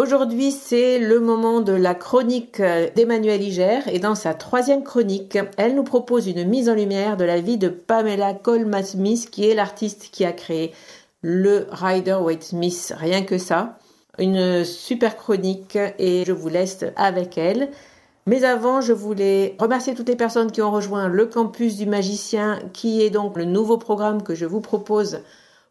Aujourd'hui, c'est le moment de la chronique d'Emmanuel Iger et dans sa troisième chronique, elle nous propose une mise en lumière de la vie de Pamela Coleman Smith qui est l'artiste qui a créé le Rider Waite Smith. Rien que ça. Une super chronique et je vous laisse avec elle. Mais avant, je voulais remercier toutes les personnes qui ont rejoint le campus du magicien, qui est donc le nouveau programme que je vous propose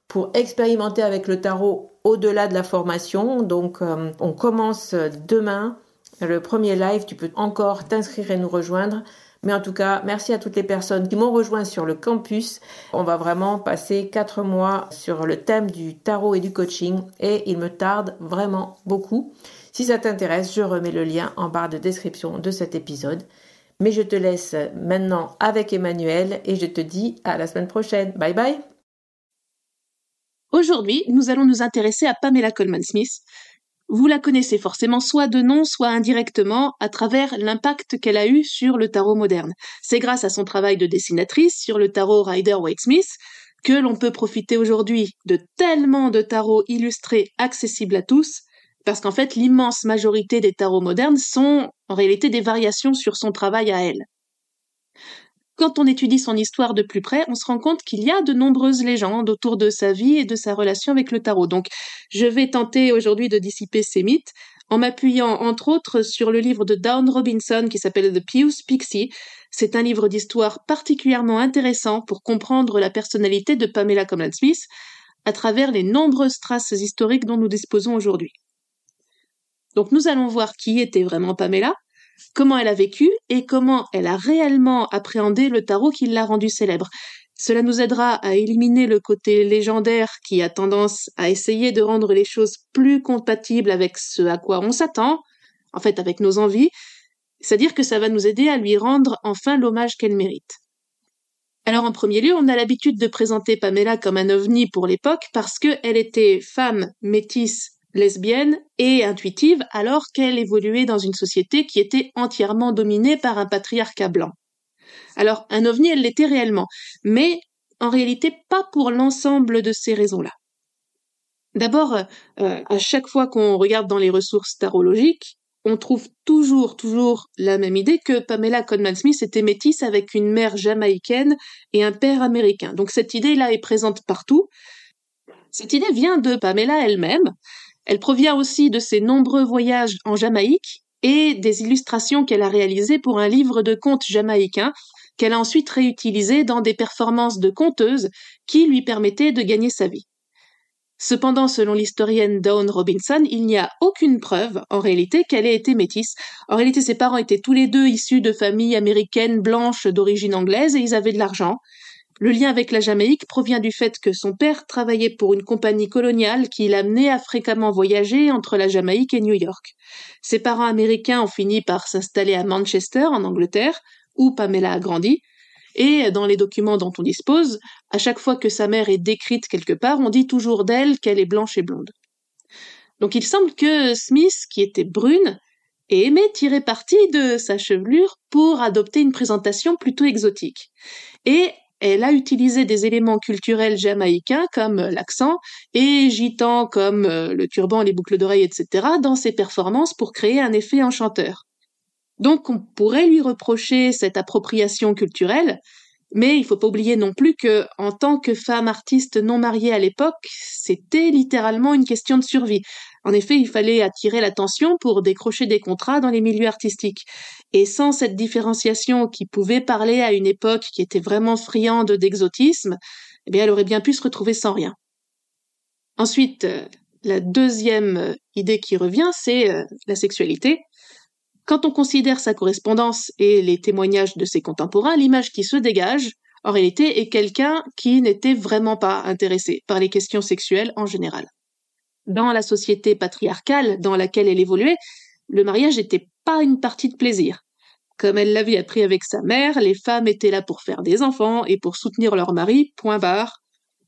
pour expérimenter avec le tarot au-delà de la formation. Donc, euh, on commence demain le premier live. Tu peux encore t'inscrire et nous rejoindre. Mais en tout cas, merci à toutes les personnes qui m'ont rejoint sur le campus. On va vraiment passer quatre mois sur le thème du tarot et du coaching et il me tarde vraiment beaucoup. Si ça t'intéresse, je remets le lien en barre de description de cet épisode. Mais je te laisse maintenant avec Emmanuel et je te dis à la semaine prochaine. Bye bye Aujourd'hui, nous allons nous intéresser à Pamela Coleman Smith. Vous la connaissez forcément soit de nom, soit indirectement, à travers l'impact qu'elle a eu sur le tarot moderne. C'est grâce à son travail de dessinatrice sur le tarot Rider-Waite-Smith que l'on peut profiter aujourd'hui de tellement de tarots illustrés accessibles à tous, parce qu'en fait, l'immense majorité des tarots modernes sont en réalité des variations sur son travail à elle. Quand on étudie son histoire de plus près, on se rend compte qu'il y a de nombreuses légendes autour de sa vie et de sa relation avec le tarot. Donc, je vais tenter aujourd'hui de dissiper ces mythes en m'appuyant entre autres sur le livre de Dawn Robinson qui s'appelle The Pious Pixie. C'est un livre d'histoire particulièrement intéressant pour comprendre la personnalité de Pamela Coleman Smith à travers les nombreuses traces historiques dont nous disposons aujourd'hui. Donc nous allons voir qui était vraiment Pamela, comment elle a vécu et comment elle a réellement appréhendé le tarot qui l'a rendu célèbre. Cela nous aidera à éliminer le côté légendaire qui a tendance à essayer de rendre les choses plus compatibles avec ce à quoi on s'attend, en fait avec nos envies, c'est-à-dire que ça va nous aider à lui rendre enfin l'hommage qu'elle mérite. Alors en premier lieu, on a l'habitude de présenter Pamela comme un ovni pour l'époque parce qu'elle était femme métisse lesbienne et intuitive alors qu'elle évoluait dans une société qui était entièrement dominée par un patriarcat blanc. Alors un ovni, elle l'était réellement, mais en réalité pas pour l'ensemble de ces raisons-là. D'abord, euh, à chaque fois qu'on regarde dans les ressources tarologiques, on trouve toujours, toujours la même idée que Pamela Conman Smith était métisse avec une mère jamaïcaine et un père américain. Donc cette idée-là est présente partout. Cette idée vient de Pamela elle-même. Elle provient aussi de ses nombreux voyages en Jamaïque et des illustrations qu'elle a réalisées pour un livre de contes jamaïcains qu'elle a ensuite réutilisé dans des performances de conteuse qui lui permettaient de gagner sa vie. Cependant, selon l'historienne Dawn Robinson, il n'y a aucune preuve, en réalité, qu'elle ait été métisse. En réalité, ses parents étaient tous les deux issus de familles américaines blanches d'origine anglaise et ils avaient de l'argent. Le lien avec la Jamaïque provient du fait que son père travaillait pour une compagnie coloniale qui l'amenait à fréquemment voyager entre la Jamaïque et New York. Ses parents américains ont fini par s'installer à Manchester, en Angleterre, où Pamela a grandi, et dans les documents dont on dispose, à chaque fois que sa mère est décrite quelque part, on dit toujours d'elle qu'elle est blanche et blonde. Donc il semble que Smith, qui était brune, ait aimé tirer parti de sa chevelure pour adopter une présentation plutôt exotique. Et elle a utilisé des éléments culturels jamaïcains comme l'accent et gitan comme euh, le turban, les boucles d'oreilles, etc. dans ses performances pour créer un effet enchanteur. Donc on pourrait lui reprocher cette appropriation culturelle, mais il faut pas oublier non plus que, en tant que femme artiste non mariée à l'époque, c'était littéralement une question de survie. En effet, il fallait attirer l'attention pour décrocher des contrats dans les milieux artistiques. Et sans cette différenciation qui pouvait parler à une époque qui était vraiment friande d'exotisme, eh bien, elle aurait bien pu se retrouver sans rien. Ensuite, euh, la deuxième euh, idée qui revient, c'est euh, la sexualité. Quand on considère sa correspondance et les témoignages de ses contemporains, l'image qui se dégage, en réalité, est quelqu'un qui n'était vraiment pas intéressé par les questions sexuelles en général. Dans la société patriarcale dans laquelle elle évoluait, le mariage n'était pas une partie de plaisir. Comme elle l'avait appris avec sa mère, les femmes étaient là pour faire des enfants et pour soutenir leur mari, point barre.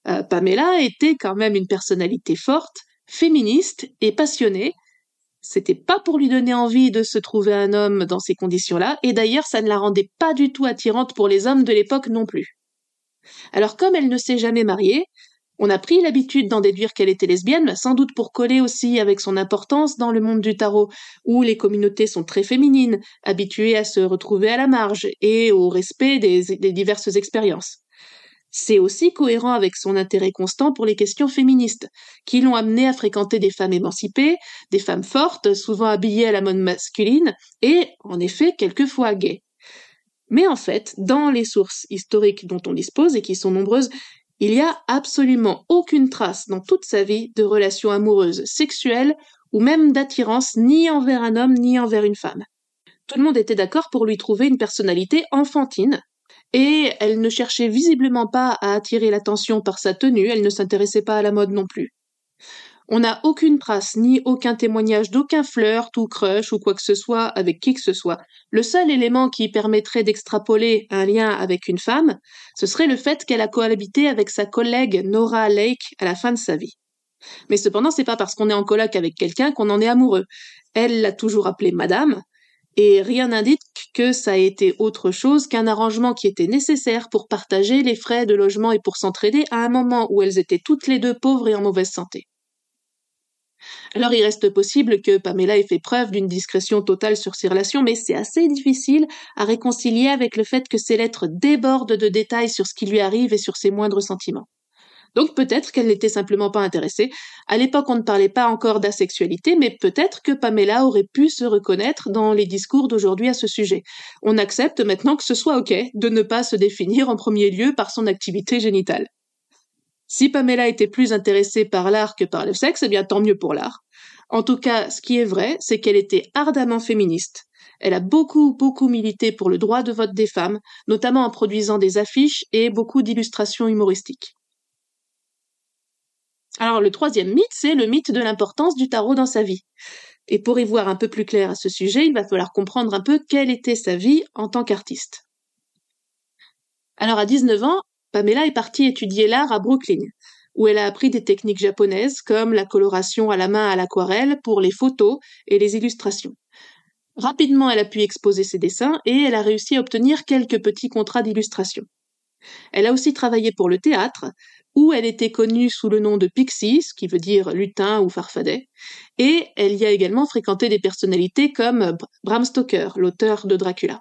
Euh, Pamela était quand même une personnalité forte, féministe et passionnée, c'était pas pour lui donner envie de se trouver un homme dans ces conditions-là, et d'ailleurs ça ne la rendait pas du tout attirante pour les hommes de l'époque non plus. Alors comme elle ne s'est jamais mariée, on a pris l'habitude d'en déduire qu'elle était lesbienne, sans doute pour coller aussi avec son importance dans le monde du tarot, où les communautés sont très féminines, habituées à se retrouver à la marge et au respect des, diverses expériences. C'est aussi cohérent avec son intérêt constant pour les questions féministes, qui l'ont amené à fréquenter des femmes émancipées, des femmes fortes, souvent habillées à la mode masculine, et, en effet, quelquefois gays. Mais en fait, dans les sources historiques dont on dispose, et qui sont nombreuses, il n'y a absolument aucune trace dans toute sa vie de relations amoureuses, sexuelles, ou même d'attirance ni envers un homme ni envers une femme. Tout le monde était d'accord pour lui trouver une personnalité enfantine, et elle ne cherchait visiblement pas à attirer l'attention par sa tenue, elle ne s'intéressait pas à la mode non plus. On n'a aucune trace ni aucun témoignage d'aucun flirt ou crush ou quoi que ce soit avec qui que ce soit. Le seul élément qui permettrait d'extrapoler un lien avec une femme, ce serait le fait qu'elle a cohabité avec sa collègue Nora Lake à la fin de sa vie. Mais cependant, c'est pas parce qu'on est en coloc avec quelqu'un qu'on en est amoureux. Elle l'a toujours appelée madame, et rien n'indique que ça a été autre chose qu'un arrangement qui était nécessaire pour partager les frais de logement et pour s'entraider à un moment où elles étaient toutes les deux pauvres et en mauvaise santé. Alors il reste possible que Pamela ait fait preuve d'une discrétion totale sur ses relations, mais c'est assez difficile à réconcilier avec le fait que ses lettres débordent de détails sur ce qui lui arrive et sur ses moindres sentiments. Donc peut-être qu'elle n'était simplement pas intéressée. À l'époque, on ne parlait pas encore d'asexualité, mais peut-être que Pamela aurait pu se reconnaître dans les discours d'aujourd'hui à ce sujet. On accepte maintenant que ce soit OK de ne pas se définir en premier lieu par son activité génitale. Si Pamela était plus intéressée par l'art que par le sexe, eh bien tant mieux pour l'art. En tout cas, ce qui est vrai, c'est qu'elle était ardemment féministe. Elle a beaucoup, beaucoup milité pour le droit de vote des femmes, notamment en produisant des affiches et beaucoup d'illustrations humoristiques. Alors le troisième mythe, c'est le mythe de l'importance du tarot dans sa vie. Et pour y voir un peu plus clair à ce sujet, il va falloir comprendre un peu quelle était sa vie en tant qu'artiste. Alors à 19 ans, Pamela est partie étudier l'art à Brooklyn, où elle a appris des techniques japonaises comme la coloration à la main à l'aquarelle pour les photos et les illustrations. Rapidement, elle a pu exposer ses dessins et elle a réussi à obtenir quelques petits contrats d'illustration. Elle a aussi travaillé pour le théâtre, où elle était connue sous le nom de Pixie, ce qui veut dire lutin ou farfadet, et elle y a également fréquenté des personnalités comme Bram Stoker, l'auteur de Dracula.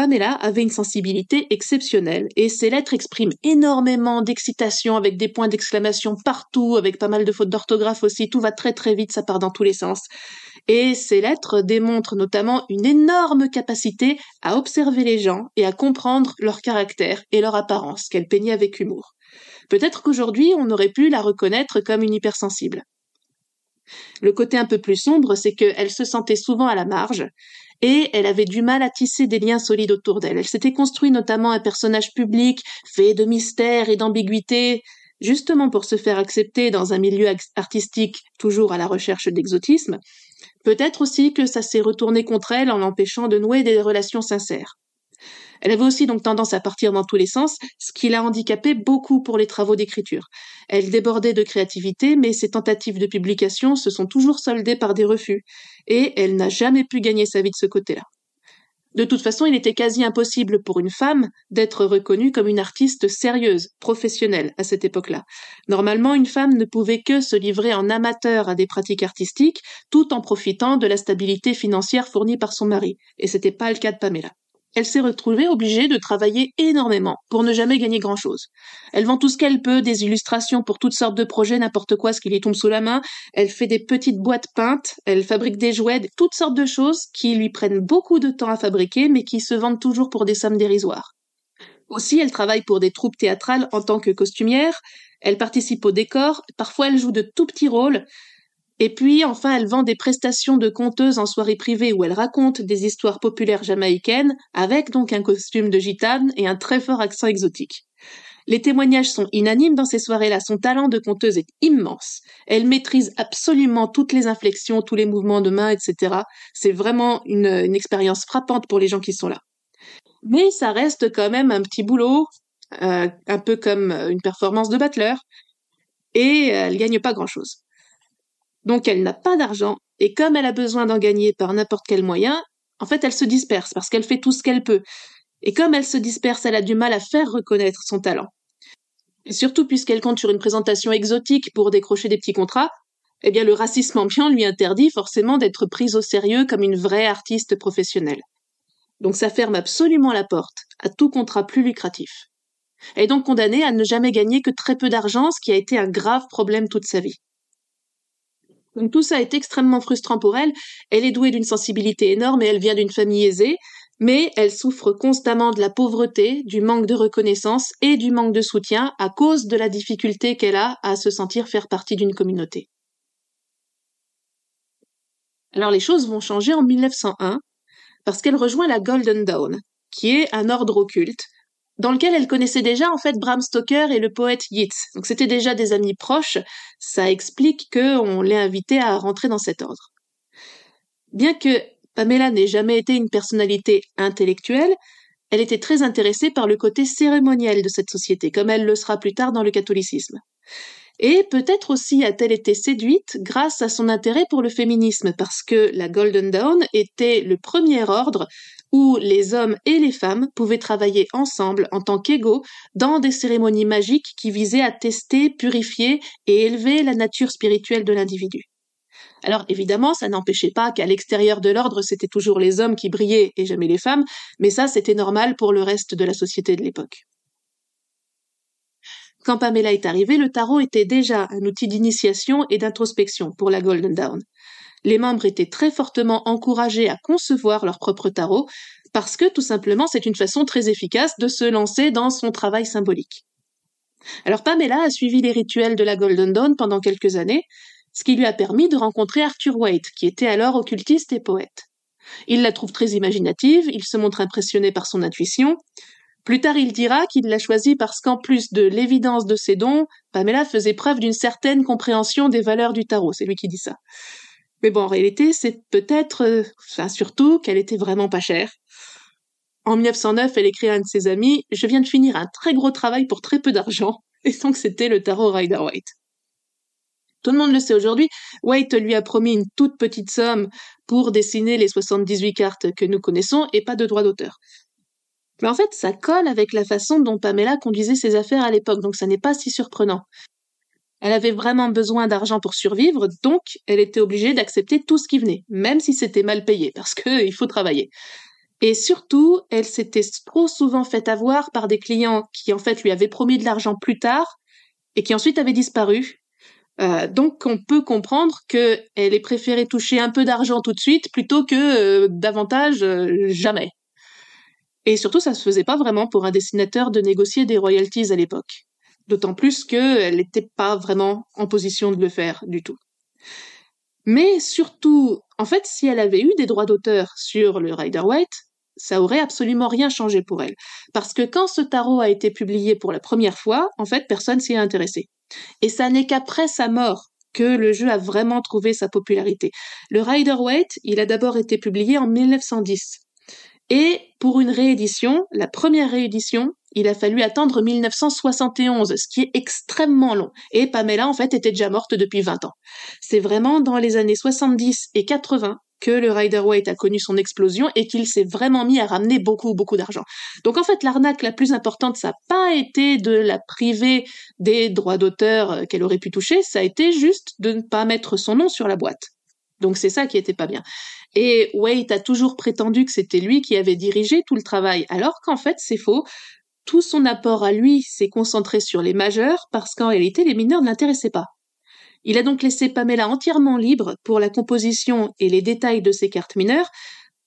Pamela avait une sensibilité exceptionnelle et ses lettres expriment énormément d'excitation avec des points d'exclamation partout, avec pas mal de fautes d'orthographe aussi, tout va très très vite, ça part dans tous les sens. Et ces lettres démontrent notamment une énorme capacité à observer les gens et à comprendre leur caractère et leur apparence qu'elle peignait avec humour. Peut-être qu'aujourd'hui on aurait pu la reconnaître comme une hypersensible. Le côté un peu plus sombre, c'est qu'elle se sentait souvent à la marge, et elle avait du mal à tisser des liens solides autour d'elle. Elle s'était construit notamment un personnage public fait de mystère et d'ambiguïté, justement pour se faire accepter dans un milieu artistique toujours à la recherche d'exotisme. Peut-être aussi que ça s'est retourné contre elle en l'empêchant de nouer des relations sincères. Elle avait aussi donc tendance à partir dans tous les sens, ce qui l'a handicapée beaucoup pour les travaux d'écriture. Elle débordait de créativité, mais ses tentatives de publication se sont toujours soldées par des refus, et elle n'a jamais pu gagner sa vie de ce côté-là. De toute façon, il était quasi impossible pour une femme d'être reconnue comme une artiste sérieuse, professionnelle à cette époque-là. Normalement, une femme ne pouvait que se livrer en amateur à des pratiques artistiques, tout en profitant de la stabilité financière fournie par son mari. Et c'était pas le cas de Pamela elle s'est retrouvée obligée de travailler énormément pour ne jamais gagner grand-chose. Elle vend tout ce qu'elle peut, des illustrations pour toutes sortes de projets, n'importe quoi, ce qui lui tombe sous la main. Elle fait des petites boîtes peintes, elle fabrique des jouets, toutes sortes de choses qui lui prennent beaucoup de temps à fabriquer, mais qui se vendent toujours pour des sommes dérisoires. Aussi, elle travaille pour des troupes théâtrales en tant que costumière, elle participe au décor, parfois elle joue de tout petits rôles, et puis, enfin, elle vend des prestations de conteuse en soirée privée où elle raconte des histoires populaires jamaïcaines, avec donc un costume de gitane et un très fort accent exotique. Les témoignages sont unanimes dans ces soirées-là. Son talent de conteuse est immense. Elle maîtrise absolument toutes les inflexions, tous les mouvements de main, etc. C'est vraiment une, expérience frappante pour les gens qui sont là. Mais ça reste quand même un petit boulot, euh, un peu comme une performance de battleur, et elle gagne pas grand-chose. Donc elle n'a pas d'argent, et comme elle a besoin d'en gagner par n'importe quel moyen, en fait elle se disperse parce qu'elle fait tout ce qu'elle peut. Et comme elle se disperse, elle a du mal à faire reconnaître son talent. Et surtout puisqu'elle compte sur une présentation exotique pour décrocher des petits contrats, eh bien le racisme ambiant lui interdit forcément d'être prise au sérieux comme une vraie artiste professionnelle. Donc ça ferme absolument la porte à tout contrat plus lucratif. Elle est donc condamnée à ne jamais gagner que très peu d'argent, ce qui a été un grave problème toute sa vie. Donc tout ça est extrêmement frustrant pour elle. Elle est douée d'une sensibilité énorme et elle vient d'une famille aisée, mais elle souffre constamment de la pauvreté, du manque de reconnaissance et du manque de soutien à cause de la difficulté qu'elle a à se sentir faire partie d'une communauté. Alors les choses vont changer en 1901 parce qu'elle rejoint la Golden Dawn, qui est un ordre occulte dans lequel elle connaissait déjà en fait Bram Stoker et le poète Yeats. Donc c'était déjà des amis proches. Ça explique qu'on l'ait invitée à rentrer dans cet ordre. Bien que Pamela n'ait jamais été une personnalité intellectuelle, elle était très intéressée par le côté cérémoniel de cette société, comme elle le sera plus tard dans le catholicisme. Et peut-être aussi a-t-elle été séduite grâce à son intérêt pour le féminisme, parce que la Golden Dawn était le premier ordre où les hommes et les femmes pouvaient travailler ensemble en tant qu'égaux dans des cérémonies magiques qui visaient à tester, purifier et élever la nature spirituelle de l'individu. Alors évidemment, ça n'empêchait pas qu'à l'extérieur de l'ordre, c'était toujours les hommes qui brillaient et jamais les femmes, mais ça, c'était normal pour le reste de la société de l'époque. Quand Pamela est arrivée, le tarot était déjà un outil d'initiation et d'introspection pour la Golden Dawn les membres étaient très fortement encouragés à concevoir leur propre tarot, parce que tout simplement c'est une façon très efficace de se lancer dans son travail symbolique. Alors Pamela a suivi les rituels de la Golden Dawn pendant quelques années, ce qui lui a permis de rencontrer Arthur Waite, qui était alors occultiste et poète. Il la trouve très imaginative, il se montre impressionné par son intuition. Plus tard, il dira qu'il l'a choisie parce qu'en plus de l'évidence de ses dons, Pamela faisait preuve d'une certaine compréhension des valeurs du tarot. C'est lui qui dit ça. Mais bon, en réalité, c'est peut-être, euh, enfin surtout, qu'elle était vraiment pas chère. En 1909, elle écrit à un de ses amis Je viens de finir un très gros travail pour très peu d'argent. Et donc, c'était le tarot Rider-Waite. Tout le monde le sait aujourd'hui, White lui a promis une toute petite somme pour dessiner les 78 cartes que nous connaissons et pas de droit d'auteur. Mais en fait, ça colle avec la façon dont Pamela conduisait ses affaires à l'époque, donc ça n'est pas si surprenant. Elle avait vraiment besoin d'argent pour survivre, donc elle était obligée d'accepter tout ce qui venait, même si c'était mal payé, parce qu'il faut travailler. Et surtout, elle s'était trop souvent fait avoir par des clients qui en fait lui avaient promis de l'argent plus tard et qui ensuite avaient disparu. Euh, donc on peut comprendre qu'elle ait préféré toucher un peu d'argent tout de suite plutôt que euh, davantage euh, jamais. Et surtout, ça se faisait pas vraiment pour un dessinateur de négocier des royalties à l'époque. D'autant plus qu'elle n'était pas vraiment en position de le faire du tout. Mais surtout, en fait, si elle avait eu des droits d'auteur sur le Rider Waite, ça aurait absolument rien changé pour elle. Parce que quand ce tarot a été publié pour la première fois, en fait, personne s'y est intéressé. Et ça n'est qu'après sa mort que le jeu a vraiment trouvé sa popularité. Le Rider Waite, il a d'abord été publié en 1910. Et pour une réédition, la première réédition, il a fallu attendre 1971, ce qui est extrêmement long. Et Pamela, en fait, était déjà morte depuis 20 ans. C'est vraiment dans les années 70 et 80 que le Rider Waite a connu son explosion et qu'il s'est vraiment mis à ramener beaucoup, beaucoup d'argent. Donc en fait, l'arnaque la plus importante, ça n'a pas été de la priver des droits d'auteur euh, qu'elle aurait pu toucher, ça a été juste de ne pas mettre son nom sur la boîte. Donc c'est ça qui était pas bien. Et Waite a toujours prétendu que c'était lui qui avait dirigé tout le travail, alors qu'en fait c'est faux. Tout son apport à lui s'est concentré sur les majeurs parce qu'en réalité les mineurs ne l'intéressaient pas. Il a donc laissé Pamela entièrement libre pour la composition et les détails de ses cartes mineures.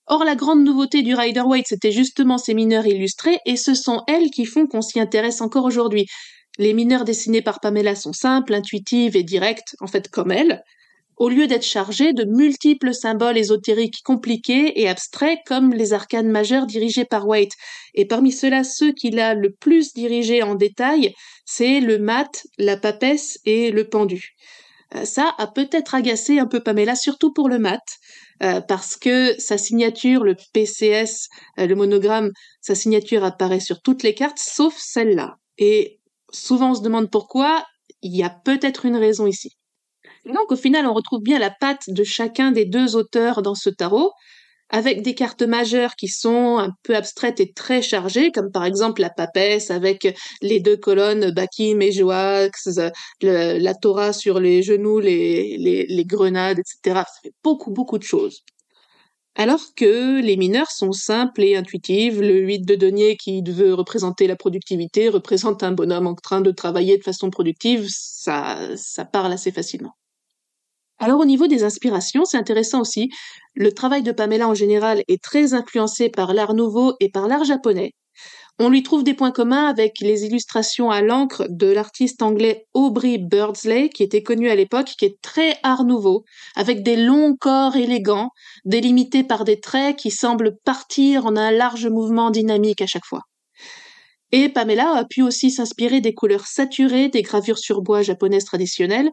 Or, la grande nouveauté du Rider Waite, c'était justement ces mineurs illustrés, et ce sont elles qui font qu'on s'y intéresse encore aujourd'hui. Les mineurs dessinés par Pamela sont simples, intuitives et directes, en fait comme elle au lieu d'être chargé de multiples symboles ésotériques compliqués et abstraits comme les arcanes majeures dirigés par Waite. Et parmi ceux-là, ceux qu'il a le plus dirigés en détail, c'est le mat, la papesse et le pendu. Euh, ça a peut-être agacé un peu Pamela, surtout pour le mat, euh, parce que sa signature, le PCS, euh, le monogramme, sa signature apparaît sur toutes les cartes, sauf celle-là. Et souvent on se demande pourquoi, il y a peut-être une raison ici. Donc au final, on retrouve bien la patte de chacun des deux auteurs dans ce tarot, avec des cartes majeures qui sont un peu abstraites et très chargées, comme par exemple la papesse avec les deux colonnes Bakim et Joax, la Torah sur les genoux, les, grenades, etc. Ça fait beaucoup, beaucoup de choses. Alors que les mineurs sont simples et intuitives, le 8 de denier qui veut représenter la productivité représente un bonhomme en train de travailler de façon productive, ça, ça parle assez facilement. Alors au niveau des inspirations, c'est intéressant aussi. Le travail de Pamela en général est très influencé par l'art nouveau et par l'art japonais. On lui trouve des points communs avec les illustrations à l'encre de l'artiste anglais Aubrey Birdsley, qui était connu à l'époque, qui est très art nouveau, avec des longs corps élégants, délimités par des traits qui semblent partir en un large mouvement dynamique à chaque fois. Et Pamela a pu aussi s'inspirer des couleurs saturées des gravures sur bois japonaises traditionnelles,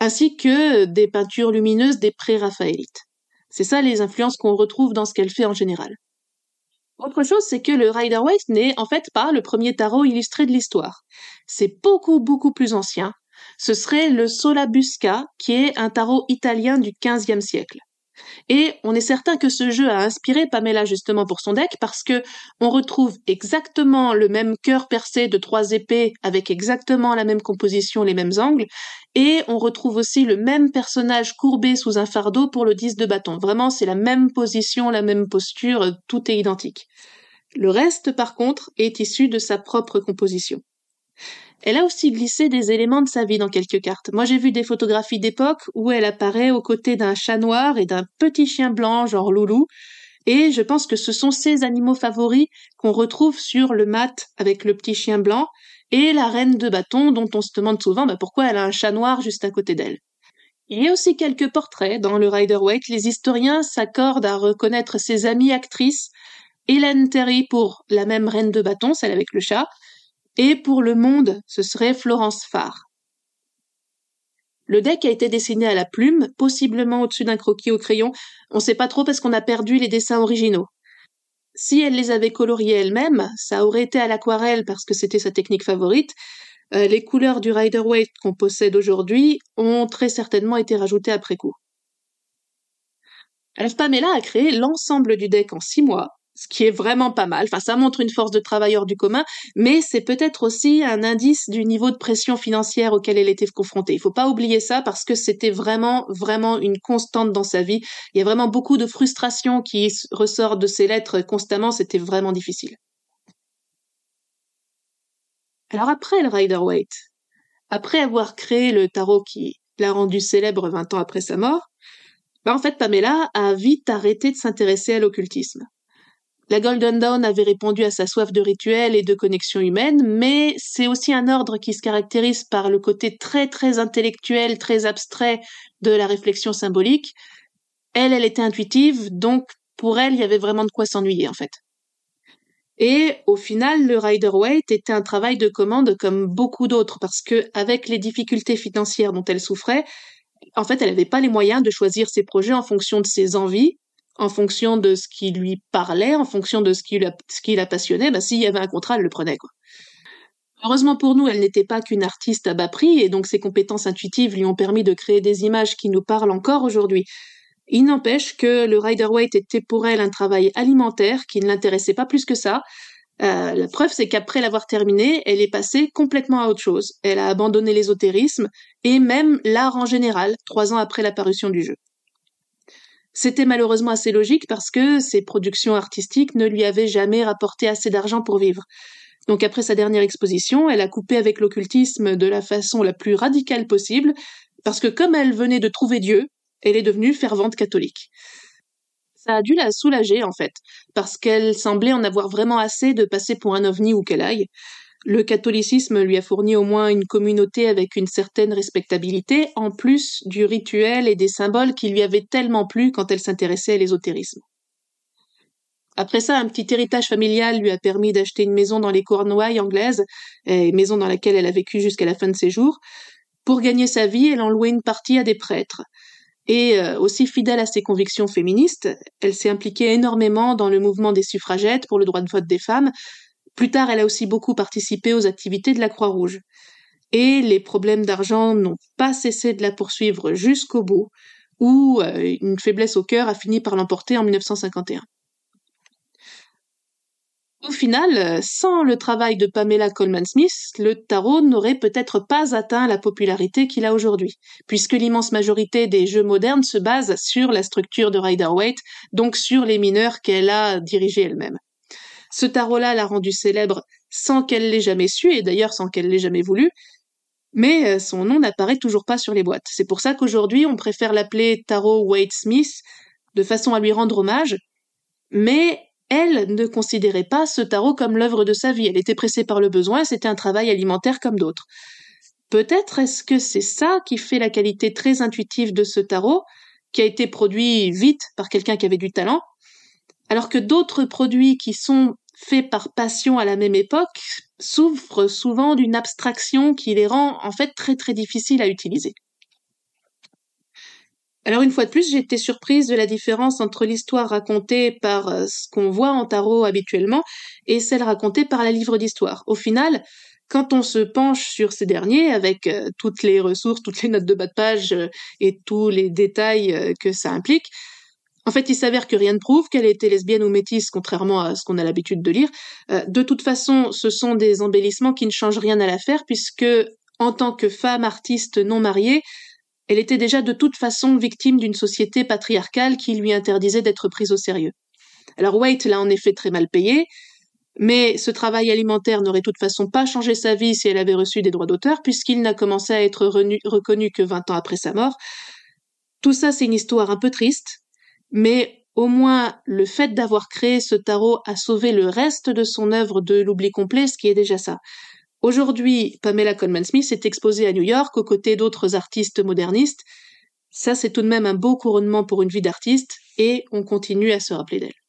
ainsi que des peintures lumineuses des pré-raphaélites. C'est ça les influences qu'on retrouve dans ce qu'elle fait en général. Autre chose, c'est que le Rider Waite n'est en fait pas le premier tarot illustré de l'histoire. C'est beaucoup beaucoup plus ancien. Ce serait le Solabusca, qui est un tarot italien du XVe siècle. Et on est certain que ce jeu a inspiré Pamela justement pour son deck parce que on retrouve exactement le même cœur percé de trois épées avec exactement la même composition, les mêmes angles, et on retrouve aussi le même personnage courbé sous un fardeau pour le 10 de bâton. Vraiment, c'est la même position, la même posture, tout est identique. Le reste, par contre, est issu de sa propre composition. Elle a aussi glissé des éléments de sa vie dans quelques cartes. Moi, j'ai vu des photographies d'époque où elle apparaît aux côtés d'un chat noir et d'un petit chien blanc, genre loulou, et je pense que ce sont ses animaux favoris qu'on retrouve sur le mat avec le petit chien blanc et la reine de bâton dont on se demande souvent bah, pourquoi elle a un chat noir juste à côté d'elle. Il y a aussi quelques portraits dans le Rider Waite. Les historiens s'accordent à reconnaître ses amies actrices, Hélène Terry pour la même reine de bâton, celle avec le chat, et pour le monde, ce serait Florence Farr. Le deck a été dessiné à la plume, possiblement au-dessus d'un croquis au crayon. On sait pas trop parce qu'on a perdu les dessins originaux. Si elle les avait coloriés elle-même, ça aurait été à l'aquarelle parce que c'était sa technique favorite. Euh, les couleurs du Rider Waite qu'on possède aujourd'hui ont très certainement été rajoutées après coup. Alors Pamela a créé l'ensemble du deck en six mois, ce qui est vraiment pas mal. Enfin, ça montre une force de travail hors du commun, mais c'est peut-être aussi un indice du niveau de pression financière auquel elle était confrontée. Il faut pas oublier ça parce que c'était vraiment, vraiment une constante dans sa vie. Il y a vraiment beaucoup de frustration qui ressort de ses lettres constamment. C'était vraiment difficile. Alors après le Rider-Waite, après avoir créé le tarot qui l'a rendu célèbre 20 ans après sa mort, bah en fait Pamela a vite arrêté de s'intéresser à l'occultisme. La Golden Dawn avait répondu à sa soif de rituel et de connexion humaine, mais c'est aussi un ordre qui se caractérise par le côté très très intellectuel, très abstrait de la réflexion symbolique. Elle, elle était intuitive, donc pour elle, il y avait vraiment de quoi s'ennuyer en fait. Et au final, le Rider-Waite était un travail de commande comme beaucoup d'autres, parce que avec les difficultés financières dont elle souffrait, en fait, elle n'avait pas les moyens de choisir ses projets en fonction de ses envies en fonction de ce qui lui parlait, en fonction de ce qui, la, passionnait, bah, s'il y avait un contrat, elle le prenait. Quoi. Heureusement pour nous, elle n'était pas qu'une artiste à bas prix, et donc ses compétences intuitives lui ont permis de créer des images qui nous parlent encore aujourd'hui. Il n'empêche que le Rider-Waite était pour elle un travail alimentaire qui ne l'intéressait pas plus que ça. Euh, la preuve, c'est qu'après l'avoir terminé, elle est passée complètement à autre chose. Elle a abandonné l'ésotérisme et même l'art en général, trois ans après la parution du jeu. C'était malheureusement assez logique parce que ses productions artistiques ne lui avaient jamais rapporté assez d'argent pour vivre. Donc après sa dernière exposition, elle a coupé avec l'occultisme de la façon la plus radicale possible, parce que comme elle venait de trouver Dieu, elle est devenue fervente catholique. Ça a dû la soulager en fait, parce qu'elle semblait en avoir vraiment assez de passer pour un ovni où qu'elle aille, le catholicisme lui a fourni au moins une communauté avec une certaine respectabilité, en plus du rituel et des symboles qui lui avaient tellement plu quand elle s'intéressait à l'ésotérisme. Après ça, un petit héritage familial lui a permis d'acheter une maison dans les Cornouailles anglaises, maison dans laquelle elle a vécu jusqu'à la fin de ses jours. Pour gagner sa vie, elle en louait une partie à des prêtres. Et euh, aussi fidèle à ses convictions féministes, elle s'est impliquée énormément dans le mouvement des suffragettes pour le droit de vote des femmes, plus tard, elle a aussi beaucoup participé aux activités de la Croix-Rouge. Et les problèmes d'argent n'ont pas cessé de la poursuivre jusqu'au bout, où euh, une faiblesse au cœur a fini par l'emporter en 1951. Au final, sans le travail de Pamela Coleman Smith, le tarot n'aurait peut-être pas atteint la popularité qu'il a aujourd'hui, puisque l'immense majorité des jeux modernes se basent sur la structure de Rider-Waite, donc sur les mineurs qu'elle a dirigés elle-même. Ce tarot-là l'a rendu célèbre sans qu'elle l'ait jamais su, et d'ailleurs sans qu'elle l'ait jamais voulu, mais euh, son nom n'apparaît toujours pas sur les boîtes. C'est pour ça qu'aujourd'hui on préfère l'appeler Tarot Wade Smith, de façon à lui rendre hommage, mais elle ne considérait pas ce tarot comme l'œuvre de sa vie, elle était pressée par le besoin, c'était un travail alimentaire comme d'autres. Peut-être est-ce que c'est ça qui fait la qualité très intuitive de ce tarot, qui a été produit vite par quelqu'un qui avait du talent, alors que d'autres produits qui sont faits par passion à la même époque souffrent souvent d'une abstraction qui les rend en fait très très difficiles à utiliser. Alors une fois de plus, j'ai été surprise de la différence entre l'histoire racontée par euh, ce qu'on voit en tarot habituellement et celle racontée par la livre d'histoire. Au final, quand on se penche sur ces derniers, avec euh, toutes les ressources, toutes les notes de bas de page euh, et tous les détails que ça implique, en fait, il s'avère que rien ne prouve qu'elle était lesbienne ou métisse, contrairement à ce qu'on a l'habitude de lire. Euh, de toute façon, ce sont des embellissements qui ne changent rien à l'affaire, puisque, en tant que femme artiste non mariée, elle était déjà de toute façon victime d'une société patriarcale qui lui interdisait d'être prise au sérieux. Alors Waite l'a en effet très mal payé, mais ce travail alimentaire n'aurait de toute façon pas changé sa vie si elle avait reçu des droits d'auteur, puisqu'il n'a commencé à être reconnu que 20 ans après sa mort. Tout ça, c'est une histoire un peu triste, mais au moins le fait d'avoir créé ce tarot a sauvé le reste de son œuvre de l'oubli complet, ce qui est déjà ça. Aujourd'hui, Pamela Coleman Smith est exposée à New York aux côtés d'autres artistes modernistes. Ça, c'est tout de même un beau couronnement pour une vie d'artiste, et on continue à se rappeler d'elle.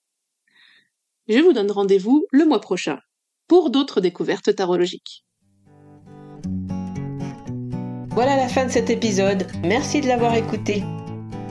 Je vous donne rendez-vous le mois prochain pour d'autres découvertes tarologiques. Voilà la fin de cet épisode. Merci de l'avoir écouté.